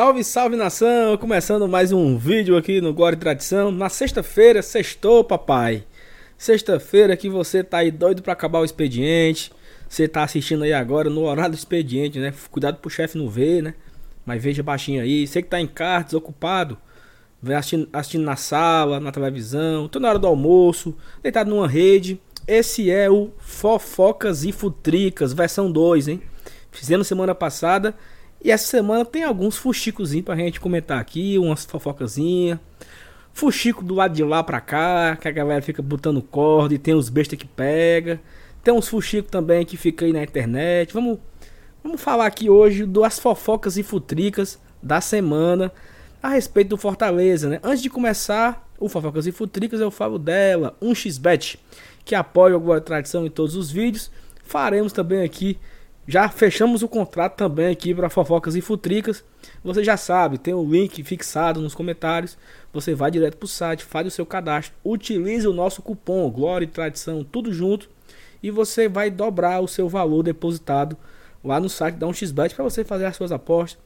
Salve, salve nação! Começando mais um vídeo aqui no Gore Tradição. Na sexta-feira, sextou, papai. Sexta-feira que você tá aí doido para acabar o expediente. Você tá assistindo aí agora no horário do expediente, né? Cuidado pro chefe não ver, né? Mas veja baixinho aí. Você que tá em casa, desocupado, vem assistindo, assistindo na sala, na televisão, tô na hora do almoço, deitado numa rede. Esse é o Fofocas e Futricas, versão 2, hein? Fizemos semana passada e essa semana tem alguns fuxicozinhos pra gente comentar aqui, umas fofocazinhas. Fuxico do lado de lá pra cá, que a galera fica botando corda e tem os bestas que pega. Tem uns fuxicos também que fica aí na internet. Vamos, vamos falar aqui hoje das fofocas e futricas da semana a respeito do Fortaleza, né? Antes de começar, o Fofocas e Futricas eu falo dela, um xbet que apoia a tradição em todos os vídeos. Faremos também aqui já fechamos o contrato também aqui para fofocas e futricas. Você já sabe, tem o link fixado nos comentários. Você vai direto para o site, faz o seu cadastro, utilize o nosso cupom Glória e Tradição, tudo junto, e você vai dobrar o seu valor depositado lá no site da 1xBet para você fazer as suas apostas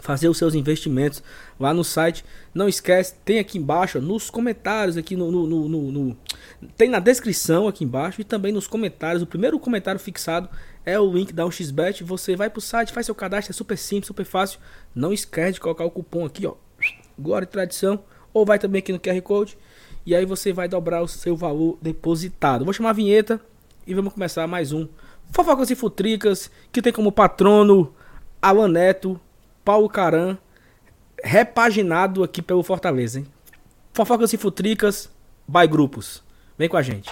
fazer os seus investimentos lá no site. Não esquece, tem aqui embaixo, nos comentários, aqui no, no, no, no, Tem na descrição aqui embaixo e também nos comentários. O primeiro comentário fixado é o link da 1xBet. Você vai pro site, faz seu cadastro, é super simples, super fácil. Não esquece de colocar o cupom aqui, ó. Glória e tradição. Ou vai também aqui no QR Code. E aí você vai dobrar o seu valor depositado. Vou chamar a vinheta e vamos começar mais um Fofocas e Futricas, que tem como patrono Alan Neto, Paulo Caran, repaginado aqui pelo Fortaleza, hein? Fofocas e Futricas, by Grupos. Vem com a gente.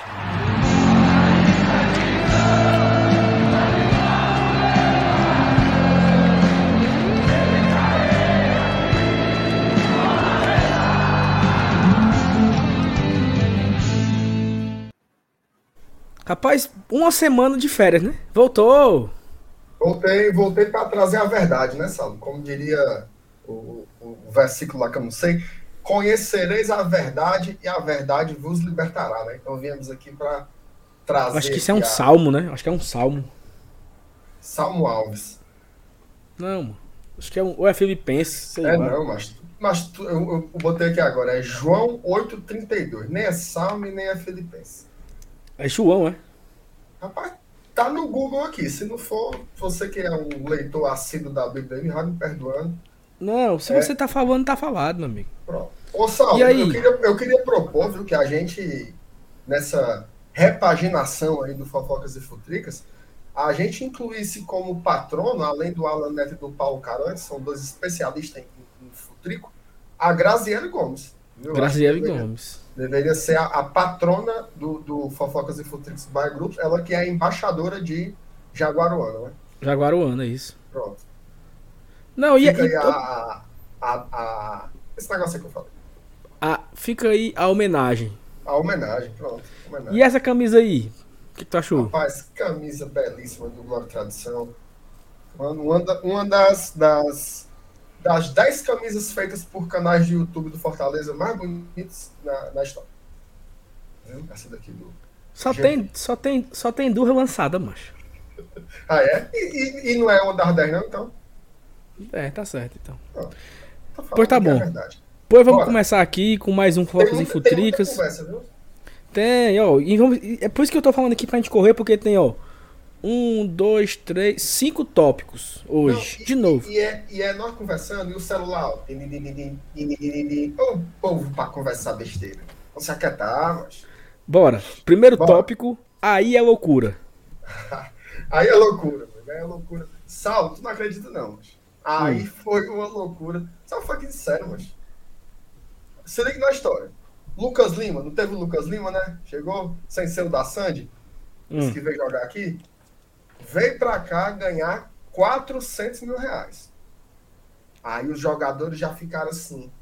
Rapaz, uma semana de férias, né? Voltou. Voltei, voltei para trazer a verdade, né, Saulo? Como diria o, o, versículo lá que eu não sei. Conhecereis a verdade e a verdade vos libertará, né? Então viemos aqui para trazer. Acho que isso é um a... salmo, né? Acho que é um salmo. Salmo Alves. Não, acho que é um. Ou é Filipenses. É, lá. não, mas, mas tu, eu, eu, botei aqui agora. É João 8,32. Nem é salmo e nem é Filipenses. É João, é? Rapaz, tá no Google aqui. Se não for, você que é um leitor assíduo da Bíblia, vai me perdoando. Não, se é. você tá falando, tá falado, meu amigo. Pronto. Ô, Sal, eu queria, eu queria propor, viu, que a gente, nessa repaginação aí do Fofocas e Futricas, a gente incluísse como patrono, além do Alan Neto e do Paulo Carantes, são dois especialistas em, em futrico, a Graziele Gomes. Graziele Gomes. Deveria ser a, a patrona do, do, Fofocas e Futrix by Group, ela que é embaixadora de Jaguaruana, né? Jaguaruana, isso. Pronto. Não, fica e, aí a, a, a, esse negócio aí que eu falei. A, fica aí a homenagem. A homenagem, pronto. Homenagem. E essa camisa aí? O que, que tu achou? Rapaz, camisa belíssima do Glória Tradição. Mano, uma, uma das, das das 10 camisas feitas por canais de YouTube do Fortaleza mais bonitas na, na história. Essa daqui do. Só tem, só, tem, só tem duas lançadas, macho. ah, é? E, e, e, não é uma das 10, não, então? É, tá certo, então. Ah, pois tá é bom. É pois vamos Bora. começar aqui com mais um Focos e Futricas. Tem, tem, ó. E vamos, é por isso que eu tô falando aqui pra gente correr, porque tem, ó. Um, dois, três, cinco tópicos hoje, Não, e, de novo. E, é, e é nós conversando e o celular, ó, o povo pra conversar besteira. Vamos se aquietar, mas... Bora. Primeiro Bora. tópico, aí é loucura. aí é loucura, aí é loucura. Salvo, tu não acredita não, mas... Aí hum. foi uma loucura. Foi que disseram, mas... Se liga na história. Lucas Lima, não teve o Lucas Lima, né? Chegou sem ser o da Sandy. Hum. que veio jogar aqui veio para cá ganhar 400 mil reais. Aí os jogadores já ficaram assim,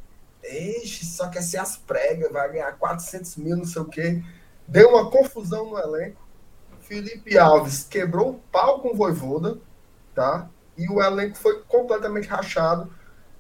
Eixe, só quer ser as pregas, vai ganhar 400 mil, não sei o quê. Deu uma confusão no elenco. Felipe Alves quebrou o pau com o Voivoda, tá? E o elenco foi completamente rachado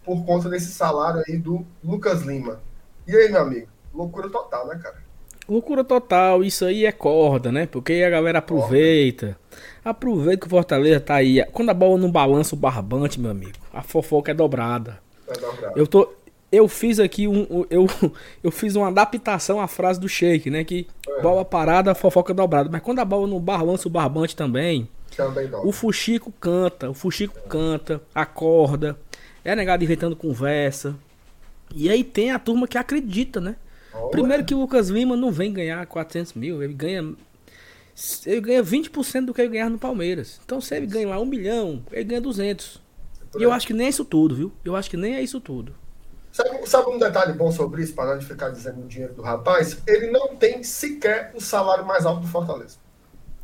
por conta desse salário aí do Lucas Lima. E aí, meu amigo? Loucura total, né, cara? Loucura total, isso aí é corda, né? Porque a galera aproveita. Aproveita que o Fortaleza tá aí. Quando a bola não balança o barbante, meu amigo, a fofoca é dobrada. É dobrado. Eu tô. Eu fiz aqui um. Eu, eu fiz uma adaptação à frase do Sheik, né? Que É. bola parada, fofoca dobrada. Mas quando a bola no balança o barbante também, Também o Fuxico canta, o Fuxico canta, acorda, é negado inventando conversa. E aí tem a turma que acredita, né? Olha. Primeiro que o Lucas Lima não vem ganhar 400 mil, ele ganha. Ele ganha 20% do que ele ganhar no Palmeiras. Então se ele ganha lá um milhão, ele ganha 200. E eu acho que nem é isso tudo, viu? Eu acho que nem é isso tudo. Sabe, sabe um detalhe bom sobre isso, para não ficar dizendo o dinheiro do rapaz? Ele não tem sequer o salário mais alto do Fortaleza.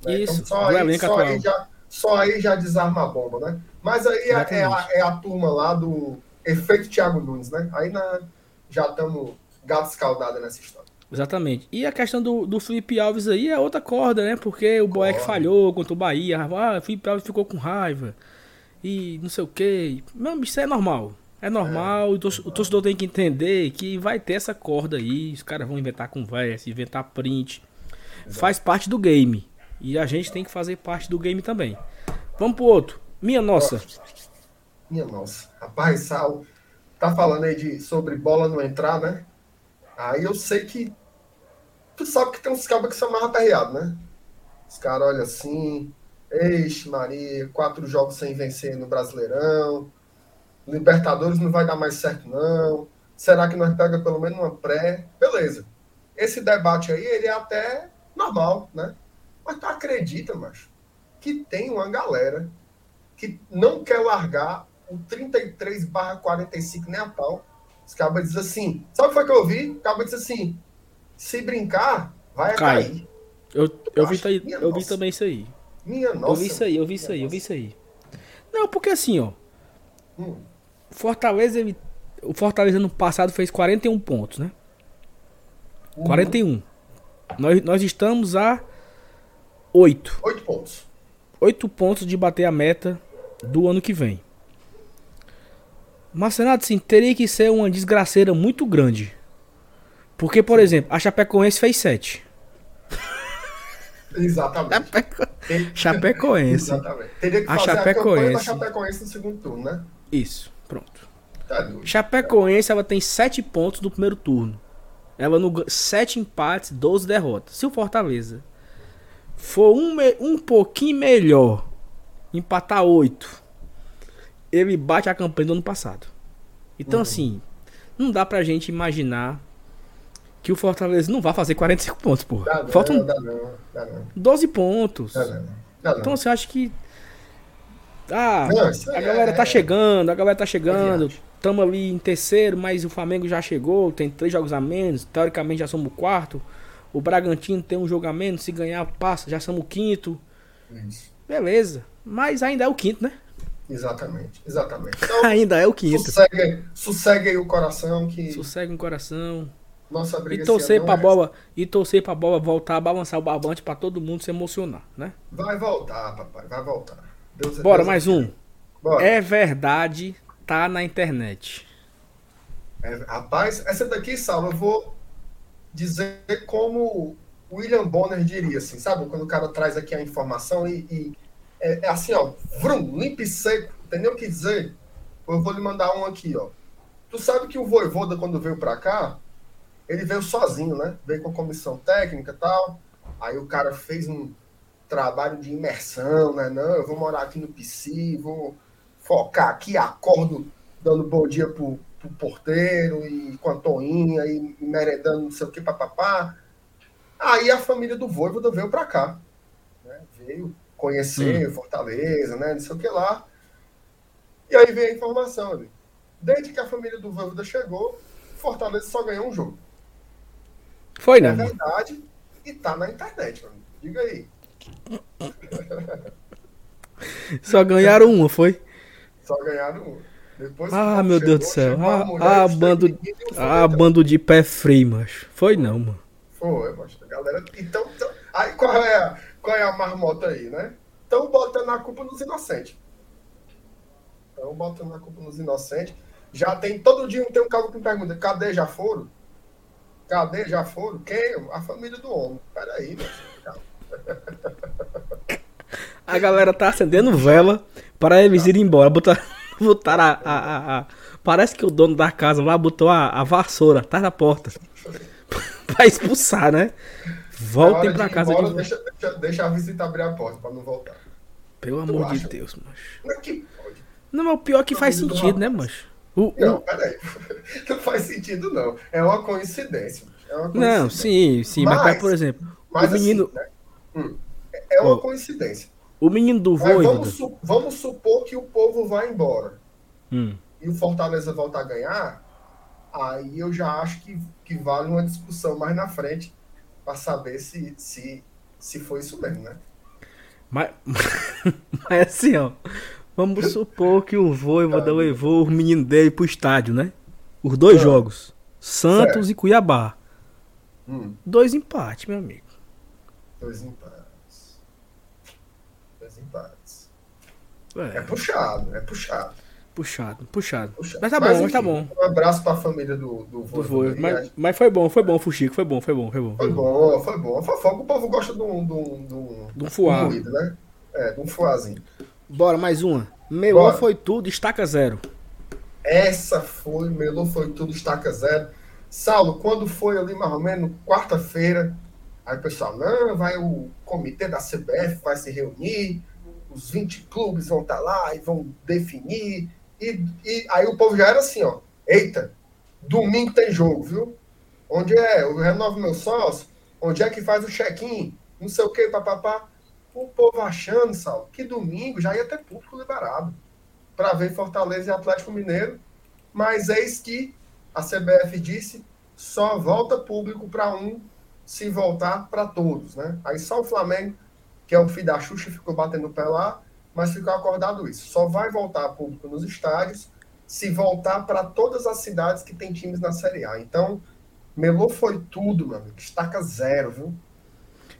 Né? Isso, só, do aí, só, aí já, só aí já desarma a bomba, né? Mas aí é, é a, é a turma lá do efeito Thiago Nunes, né? Aí na- já estamos gato escaldado nessa história. Exatamente. E a questão do, do Felipe Alves aí é outra corda, né? Porque o Boeck falhou contra o Bahia. Ah, o Felipe Alves ficou com raiva. E não sei o quê. Não, isso é normal. É normal. o, torce- o torcedor tem que entender que vai ter essa corda aí. Os caras vão inventar conversa, inventar print. Faz parte do game. E a gente tem que fazer parte do game também. Vamos pro outro. Minha nossa. Minha nossa. Rapaz, Sal, tá falando aí de, sobre bola não entrar, né? Aí eu sei que. Tu sabe que tem uns cabos que são mais aperreados, né? Os caras olham assim. Eixe, Maria, quatro jogos sem vencer no Brasileirão. Libertadores não vai dar mais certo, não. Será que nós pega pelo menos uma pré? Beleza. Esse debate aí, ele é até normal, né? Mas tu acredita, macho, que tem uma galera que não quer largar o 33 barra 45 nem a pau. Os cabas dizem assim, sabe o que foi que eu ouvi? O cabo diz assim, se brincar, vai Cai. cair. Eu, eu, vi, tá- eu vi nossa. também isso aí. Minha nossa. eu vi isso aí, eu vi isso aí, eu vi isso aí. Não, porque assim, ó. Hum, Fortaleza, ele, o Fortaleza no passado fez 41 pontos, né? uhum. 41. Nós, nós estamos a 8. Oito pontos. 8 pontos de bater a meta do ano que vem. Mas, Renato, assim, teria que ser uma desgraceira muito grande. Porque, por exemplo, a Chapecoense fez 7. Exatamente. Tem- Chapecoense. Exatamente. Teria que A fazer a Chapecoense. Chapecoense no segundo turno, né? Isso, pronto. Tá doido. Chapecoense, ela tem 7 pontos no primeiro turno. Ela no 7 empates, 12 derrotas. Se o Fortaleza for um, me- um pouquinho melhor, empatar 8, ele bate a campanha do ano passado. Então, assim, não dá pra gente imaginar que o Fortaleza não vai fazer 45 pontos, porra. Dá não, Faltam dá não, dá não. 12 pontos. Dá não. Dá não. Então, você acha que. Ah, Não, a aí galera é- tá chegando, a galera tá chegando. viagem. Tamo ali em terceiro, mas o Flamengo já chegou, tem três jogos a menos. Teoricamente já somos o quarto. O Bragantino tem um jogo a menos, se ganhar, passa, já somos o quinto. Beleza. Mas ainda é o quinto, né? Exatamente, exatamente. Então, Ainda é o quinto. sossegue, sossegue aí o coração que Sossega o coração. nossa briga E torcer pra é bola. E torcer pra bola voltar a balançar o barbante pra todo mundo se emocionar, né? Vai voltar, papai, vai voltar. Deus, Bora, Deus mais um. Bora. É verdade, tá na internet. É, rapaz, essa daqui, Saulo, eu vou dizer como o William Bonner diria, assim, sabe? Quando o cara traz aqui a informação e, e é, é assim, ó, vrum, limpo e seco, nem o que dizer. Eu vou lhe mandar um aqui, ó. Tu sabe que o Voivoda, quando veio pra cá, ele veio sozinho, né? Veio com a comissão técnica e tal. Aí o cara fez um trabalho de imersão, né? Não, eu vou morar aqui no PC, vou focar aqui, acordo dando bom dia pro, pro porteiro e com a toinha e merendando não sei o que, papapá. Aí a família do Voivoda veio pra cá. Né? Veio conhecer Fortaleza, né? Não sei o que lá. E aí veio a informação ali. Desde que a família do Voivoda chegou, Fortaleza só ganhou um jogo. Foi É não. mano. verdade e tá na internet, mano. Diga aí. Só ganharam uma, foi? Só ganharam um. Depois Ah, meu Deus do chegou, céu. chegou Ah, ah, bando, ah, bando de pé frio, macho. Foi não, mano. Foi, macho. A galera. Então, então- aí qual é, a, qual é a marmota aí, né? Estão botando a culpa nos inocentes. Estão botando a culpa nos inocentes. Já tem, todo dia tem um cara que me pergunta: cadê já foram? Cadê já foram? Quem? A família do homem. Peraí, meu. A galera tá acendendo vela para eles irem embora. Botar, botar a, a, a- Parece que o dono da casa lá botou a, a vassoura atrás da porta. pra expulsar, né? Voltem de ir casa embora, de deixa, deixa, deixa a visita abrir a porta pra não voltar. Pelo Tu amor de acha? Deus, macho. Como é que pode? Não, mas o pior é que Não, faz sentido, né, macho? O, Não, o- peraí. Não faz sentido, não. É uma coincidência. É uma Não, coincidência. sim, sim. Mas, Mas- por exemplo, Mas o menino, assim, né? Hum, é uma Ó, coincidência. o menino do Mas vamos, su- vamos supor que o povo vai embora Hum. e o Fortaleza volta a ganhar, aí eu já acho que, que vale uma discussão mais na frente para saber se, se, se foi isso mesmo, né? Mas, mas assim, ó. Vamos supor que o Voivoda Tá. levou o menino dele pro estádio, né? Os dois Ah. jogos. Santos e Cuiabá. Hum, Dois empates, meu amigo. dois empates. Dois empates. É É, puxado, é puxado. Puxado, puxado. puxado. Mas tá bom, mas tá bom. Um abraço para a família do, do Do Mas, mas foi bom, foi bom, Fuxico. Foi bom, foi bom, foi bom. Foi bom, foi bom. Fofoca, o povo gosta de um, de um, de um, De um fuá. moído, né? É, de um fuazinho. Bora, mais uma. Melô foi tudo, estaca zero. Essa foi, Melô foi tudo, estaca zero. Saulo, quando foi ali mais ou menos quarta-feira, aí o pessoal, não, vai o comitê da CBF, vai se reunir, os 20 clubes vão estar lá e vão definir. E, e aí o povo já era assim, ó, eita, domingo tem jogo, viu? Onde é? Eu renovo meu sócio? Onde é que faz o check-in? Não sei o que, papapá. O povo achando, Saulo, que domingo já ia ter público liberado para ver Fortaleza e Atlético Mineiro, mas eis que a CBF disse só volta público para um se voltar para todos, né? Aí só o Flamengo, que é o filho da Xuxa, ficou batendo pé lá, mas ficou acordado isso. Só vai voltar público nos estádios se voltar para todas as cidades que tem times na Série A. Então, Melô foi tudo, mano. Estaca zero, viu?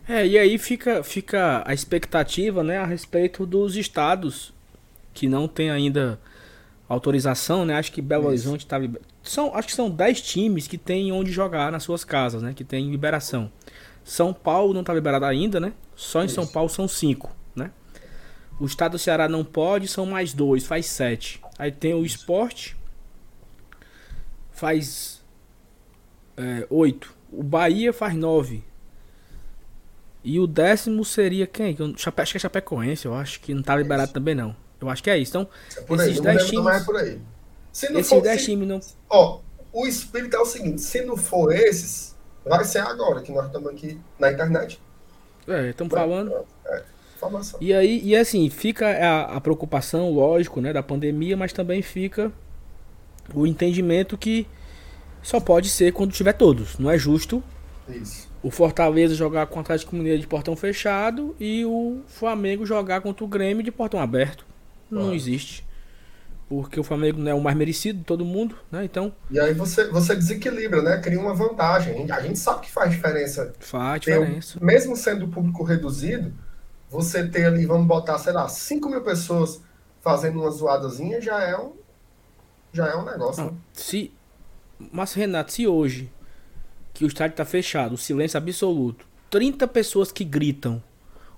É, e aí fica, fica a expectativa, né, a respeito dos estados que não tem ainda autorização, né? Acho que Belo Isso. Horizonte tá são, acho que são 10 times que tem onde jogar nas suas casas, né, que tem liberação. São Paulo não tá liberado ainda, né? Só em São Isso. Paulo são 5, né? O estado do Ceará não pode, são mais dois, faz 7. Aí tem o esporte, faz 8. o Bahia faz 9. E o décimo seria quem? Que eu- Chape- Acho que é Chapecoense, eu acho que não tá liberado também não. Eu acho que é isso. Então, É por aí. Esses não me 10 lembro, mas times- é por aí. Se não esses for, 10 se- times não. Ó, o espírito é o seguinte: se não for esses, vai ser agora, que nós estamos aqui na internet. É, estamos falando. É, informação. E aí, e assim, fica a, a preocupação, lógico, né, da pandemia, mas também fica o entendimento que só pode ser quando tiver todos. Não é justo Isso. o Fortaleza jogar com o Atlético Mineiro de portão fechado e o Flamengo jogar contra o Grêmio de portão aberto. Não Claro. existe. Porque o Flamengo não é o mais merecido de todo mundo, né? Então, E aí você, você desequilibra, né? Cria uma vantagem. A gente sabe que faz diferença. faz um- diferença. mesmo sendo o público reduzido, você ter ali, vamos botar, sei lá, 5 mil pessoas fazendo uma zoadazinha já é um, já é um negócio. Não, né? se. Mas, Renato, se hoje que o estádio tá fechado, o silêncio absoluto, 30 pessoas que gritam,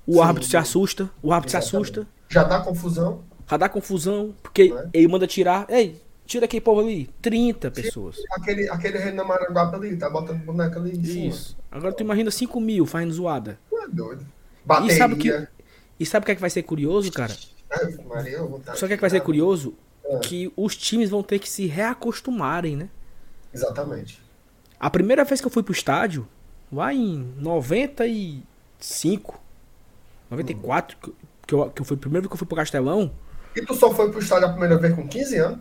o Sim. árbitro se assusta, o árbitro se assusta, Já dá confusão. já dá confusão, porque é? ele manda tirar. Ei, tira aquele povo ali. 30 pessoas. Aquele, aquele Renan Maranguape ali, tá botando boneco ali em cima. Isso. Agora tu imagina 5 mil fazendo zoada. Tu é doido. Bateria. E sabe o que- E sabe o que é que vai ser curioso, cara? Ai, Maria, Só que é que vai ser curioso? Ah. Que os times vão ter que se reacostumarem, né? Exatamente. A primeira vez que eu fui pro estádio, lá em 95, 94, que- que eu, que eu fui, primeiro que eu fui pro Castelão. E tu só foi pro estádio a primeira vez com 15 anos?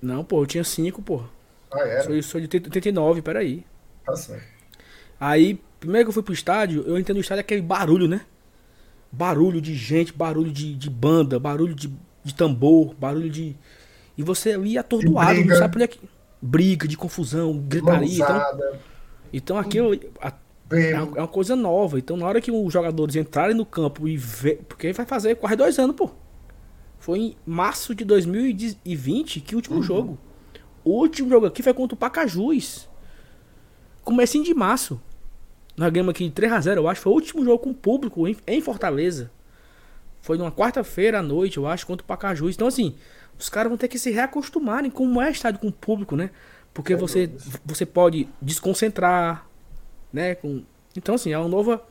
Não, pô, eu tinha 5, pô. Ah, era. Sou, sou de 89, peraí. Tá certo. Aí, primeiro que eu fui pro estádio, eu entendo o estádio aquele barulho, né? Barulho de gente, barulho de, de banda, barulho de, de tambor, barulho de. E você ali atordoado, não sabe por onde é que. Briga, de confusão, gritaria. Então, então aquilo a- é uma, é uma coisa nova. Então na hora que os jogadores entrarem no campo e ver. Porque vai fazer quase dois anos, pô. Foi em março de 2020 que o último jogo. O último jogo aqui foi contra o Pacajus. Comecinho de março. Nós ganhamos aqui 3x0, eu acho. Foi o último jogo com público em, em Fortaleza. Foi numa quarta-feira à noite, eu acho, contra o Pacajus. Então, assim, os caras vão ter que se reacostumarem como é estádio com o público, né? Porque você, você pode desconcentrar, né? Com... Então, assim, é uma nova.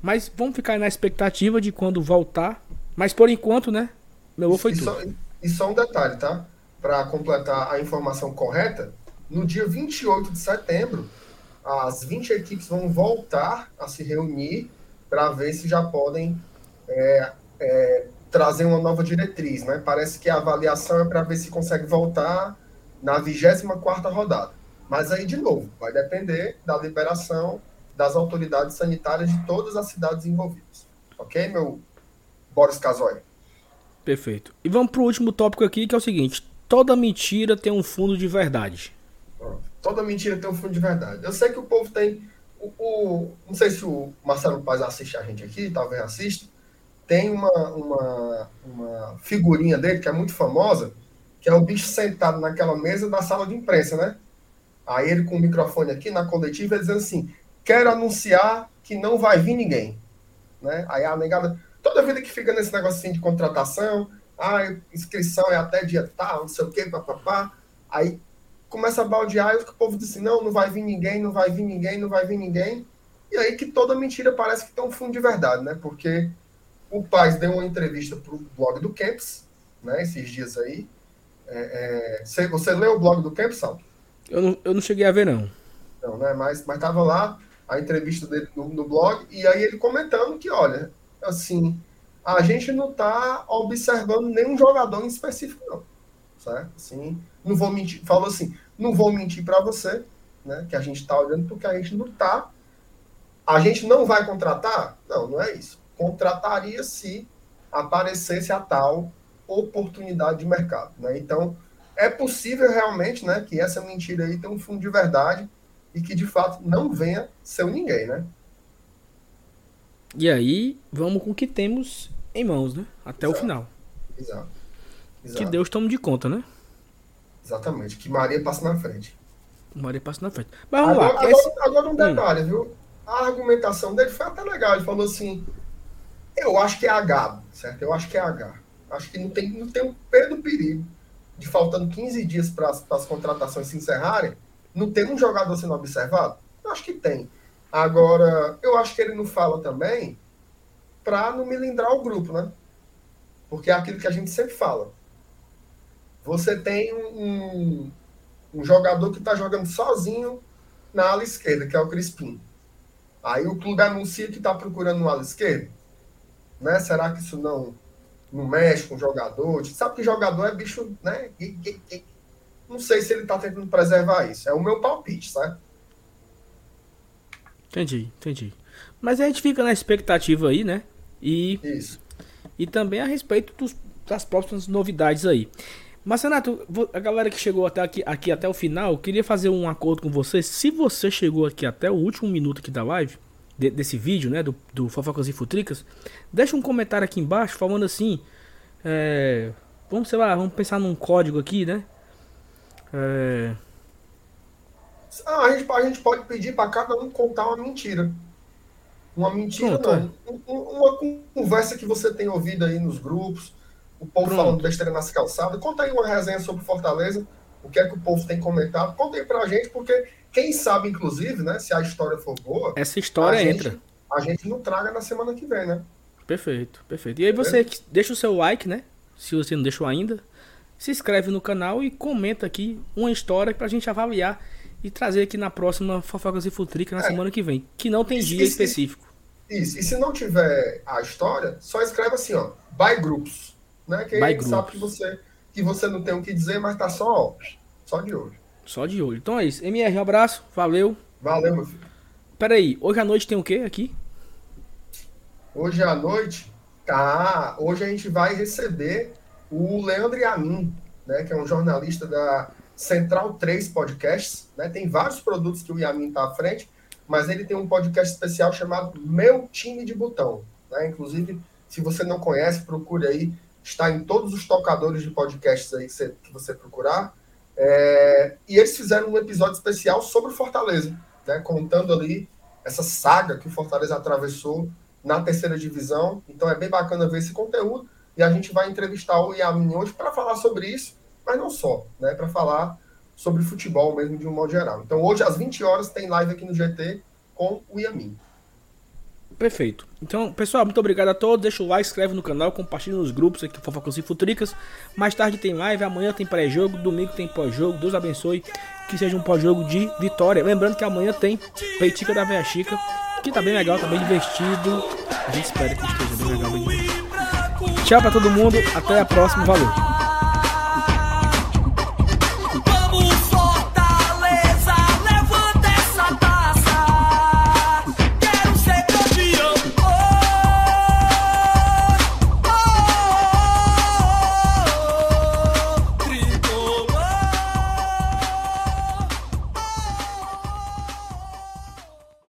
Mas vamos ficar na expectativa de quando voltar. Mas por enquanto, né? Meu avô foi e tudo. Só, e só um detalhe, tá? Para completar a informação correta, no dia 28 de setembro, as 20 equipes vão voltar a se reunir para ver se já podem é, é, trazer uma nova diretriz, né? Parece que a avaliação é para ver se consegue voltar na 24ª rodada. Mas aí, de novo, vai depender da liberação das autoridades sanitárias de todas as cidades envolvidas. Ok, meu Boris Casoy? Perfeito. E vamos para o último tópico aqui, que é o seguinte. Toda mentira tem um fundo de verdade. Toda mentira tem um fundo de verdade. Eu sei que o povo tem... O, o não sei se o Marcelo Paz assiste a gente aqui, talvez assista tem uma, uma, uma figurinha dele que é muito famosa, que é o bicho sentado naquela mesa da sala de imprensa, né? Aí ele com o microfone aqui na coletiva, dizendo assim: quero anunciar que não vai vir ninguém. Né? Aí a negada, toda vida que fica nesse negocinho de contratação, ah, inscrição é até dia tal, não sei o quê, papapá. Aí começa a baldear e o povo diz assim: não, não vai vir ninguém, não vai vir ninguém, não vai vir ninguém. E aí que toda mentira parece que tem um fundo de verdade, né? Porque o Paz deu uma entrevista para o blog do Camps, né, esses dias aí. É, é, você, você leu o blog do Camps, Sal? Eu não, eu não cheguei a ver, não. Não, né? Mas, mas tava lá a entrevista dele no, no blog, e aí ele comentando que, olha, assim, a gente não está observando nenhum jogador em específico, não. Certo? Assim, não vou mentir, falou assim, não vou mentir para você, né? Que a gente está olhando porque a gente não está. A gente não vai contratar? Não, não é isso contrataria se aparecesse a tal oportunidade de mercado. Né? Então, é possível realmente né, que essa mentira aí tenha um fundo de verdade e que, de fato, não venha ser ninguém, né? E aí, vamos com o que temos em mãos, né? Até Exato. o final. Exato. Exato. Que Deus tome de conta, né? Exatamente. Que Maria passe na frente. Maria passe na frente. Mas vamos agora, lá. Agora, Esse... agora um detalhe, hum. viu? A argumentação dele foi até legal. Ele falou assim: eu acho que é H, certo? Eu acho que é H. Acho que não tem, não tem um pé do perigo de faltando 15 dias para as contratações se encerrarem, não tem um jogador sendo observado? Eu acho que tem. Agora, eu acho que ele não fala também para não melindrar o grupo, né? Porque é aquilo que a gente sempre fala. Você tem um, um jogador que está jogando sozinho na ala esquerda, que é o Crispim. Aí o clube anuncia que está procurando no ala esquerda. Né? Será que isso não, não mexe com o jogador? A gente sabe que jogador é bicho, né? Não sei se ele está tentando preservar isso. É o meu palpite, sabe? Entendi, entendi. Mas a gente fica na expectativa aí, né? E, isso. E também a respeito dos, das próximas novidades aí. Mas, Renato, a galera que chegou até aqui, aqui até o final, queria fazer um acordo com você. Se você chegou aqui até o último minuto aqui da live, de, desse vídeo, né, do, do Fofocas e Futricas, deixa um comentário aqui embaixo falando assim, é, vamos, sei lá, vamos pensar num código aqui, né? É... Ah, a, gente, a gente pode pedir para cada um contar uma mentira. Uma mentira, Pronto, não. Uma conversa que você tem ouvido aí nos grupos, o povo Pronto. falando besteira nas calçadas. Conta aí uma resenha sobre Fortaleza, o que é que o povo tem comentado. Conta aí pra gente, porque quem sabe, inclusive, né, se a história for boa. Essa história a entra. Gente, a gente não traga na semana que vem, né? Perfeito, perfeito. E aí você deixa o seu like, né? Se você não deixou ainda. Se inscreve no canal e comenta aqui uma história pra gente avaliar e trazer aqui na próxima Fofocas e Futrica na é. semana que vem. Que não tem isso, dia isso, específico. Isso. E se não tiver a história, só escreve assim, ó. By groups. Né? Que aí sabe que você, que você não tem o que dizer, mas tá só, só de hoje. Só de olho. Então é isso. MR, um abraço. Valeu. Valeu, meu filho. Pera aí, hoje à noite tem o quê aqui? Hoje à noite, tá. Hoje a gente vai receber o Leandro Yamin, né? Que é um jornalista da Central 3 Podcasts. Né? Tem vários produtos que o Yamin tá à frente, mas ele tem um podcast especial chamado Meu Time de Botão. Né? Inclusive, se você não conhece, procure aí. Está em todos os tocadores de podcasts aí que você, que você procurar. É, e eles fizeram um episódio especial sobre o Fortaleza, né, contando ali essa saga que o Fortaleza atravessou na terceira divisão. Então é bem bacana ver esse conteúdo. E a gente vai entrevistar o Yamin hoje para falar sobre isso, mas não só, né? Para falar sobre futebol mesmo de um modo geral. Então hoje às 20 horas tem live aqui no GT com o Yamin. Perfeito. Então, pessoal, muito obrigado a todos. Deixa o like, inscreve no canal, compartilha nos grupos aqui, Fofocas e Futricas. Mais tarde tem live, amanhã tem pré-jogo, domingo tem pós-jogo. Deus abençoe que seja um pós-jogo de vitória. Lembrando que amanhã tem Peitica da Veia Chica, que tá bem legal, tá bem divertido. A gente espera que esteja bem legal, bem. Tchau pra todo mundo, até a próxima, valeu.